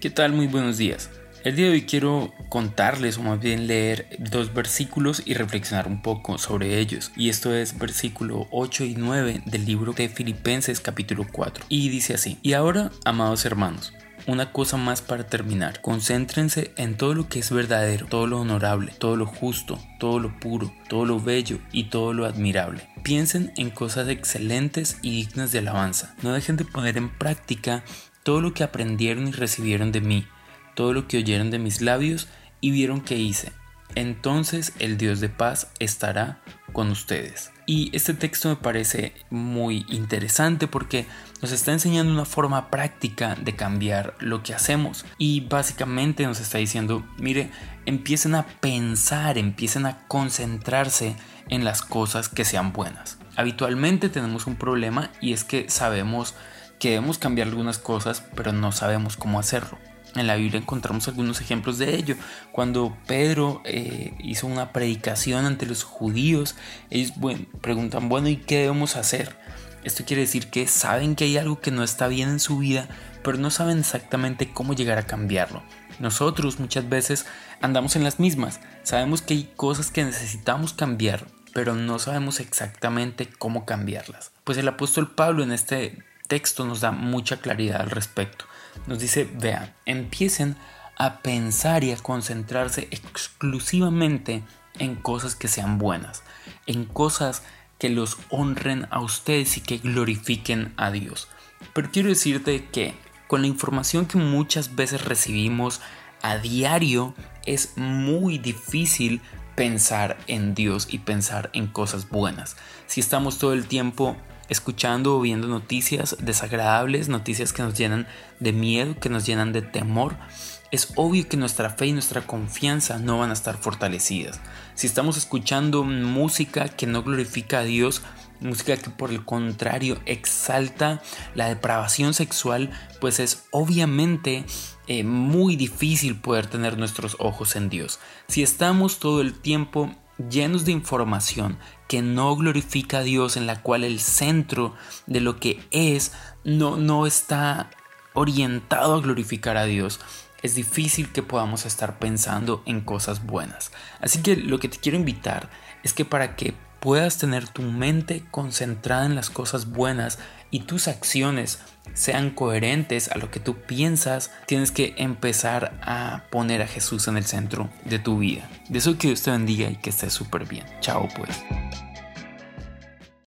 ¿Qué tal? Muy buenos días. El día de hoy quiero contarles o más bien leer dos versículos y reflexionar un poco sobre ellos. Y esto es versículo 8 y 9 del libro de Filipenses capítulo 4. Y dice así, y ahora, amados hermanos, una cosa más para terminar. Concéntrense en todo lo que es verdadero, todo lo honorable, todo lo justo, todo lo puro, todo lo bello y todo lo admirable. Piensen en cosas excelentes y dignas de alabanza. No dejen de poner en práctica todo lo que aprendieron y recibieron de mí, todo lo que oyeron de mis labios y vieron que hice. Entonces el Dios de paz estará con ustedes. Y este texto me parece muy interesante porque nos está enseñando una forma práctica de cambiar lo que hacemos. Y básicamente nos está diciendo, mire, empiecen a pensar, empiecen a concentrarse en las cosas que sean buenas. Habitualmente tenemos un problema y es que sabemos Queremos cambiar algunas cosas, pero no sabemos cómo hacerlo. En la Biblia encontramos algunos ejemplos de ello. Cuando Pedro eh, hizo una predicación ante los judíos, ellos preguntan, bueno, ¿y qué debemos hacer? Esto quiere decir que saben que hay algo que no está bien en su vida, pero no saben exactamente cómo llegar a cambiarlo. Nosotros muchas veces andamos en las mismas. Sabemos que hay cosas que necesitamos cambiar, pero no sabemos exactamente cómo cambiarlas. Pues el apóstol Pablo en este texto nos da mucha claridad al respecto. Nos dice, vean, empiecen a pensar y a concentrarse exclusivamente en cosas que sean buenas, en cosas que los honren a ustedes y que glorifiquen a Dios. Pero quiero decirte que con la información que muchas veces recibimos a diario es muy difícil pensar en Dios y pensar en cosas buenas. Si estamos todo el tiempo escuchando o viendo noticias desagradables, noticias que nos llenan de miedo, que nos llenan de temor, es obvio que nuestra fe y nuestra confianza no van a estar fortalecidas. Si estamos escuchando música que no glorifica a Dios, música que por el contrario exalta la depravación sexual, pues es obviamente eh, muy difícil poder tener nuestros ojos en Dios. Si estamos todo el tiempo llenos de información que no glorifica a Dios, en la cual el centro de lo que es no, no está orientado a glorificar a Dios, es difícil que podamos estar pensando en cosas buenas. Así que lo que te quiero invitar es que para que puedas tener tu mente concentrada en las cosas buenas y tus acciones sean coherentes a lo que tú piensas, tienes que empezar a poner a Jesús en el centro de tu vida. De eso que Dios te bendiga y que estés súper bien. Chao pues.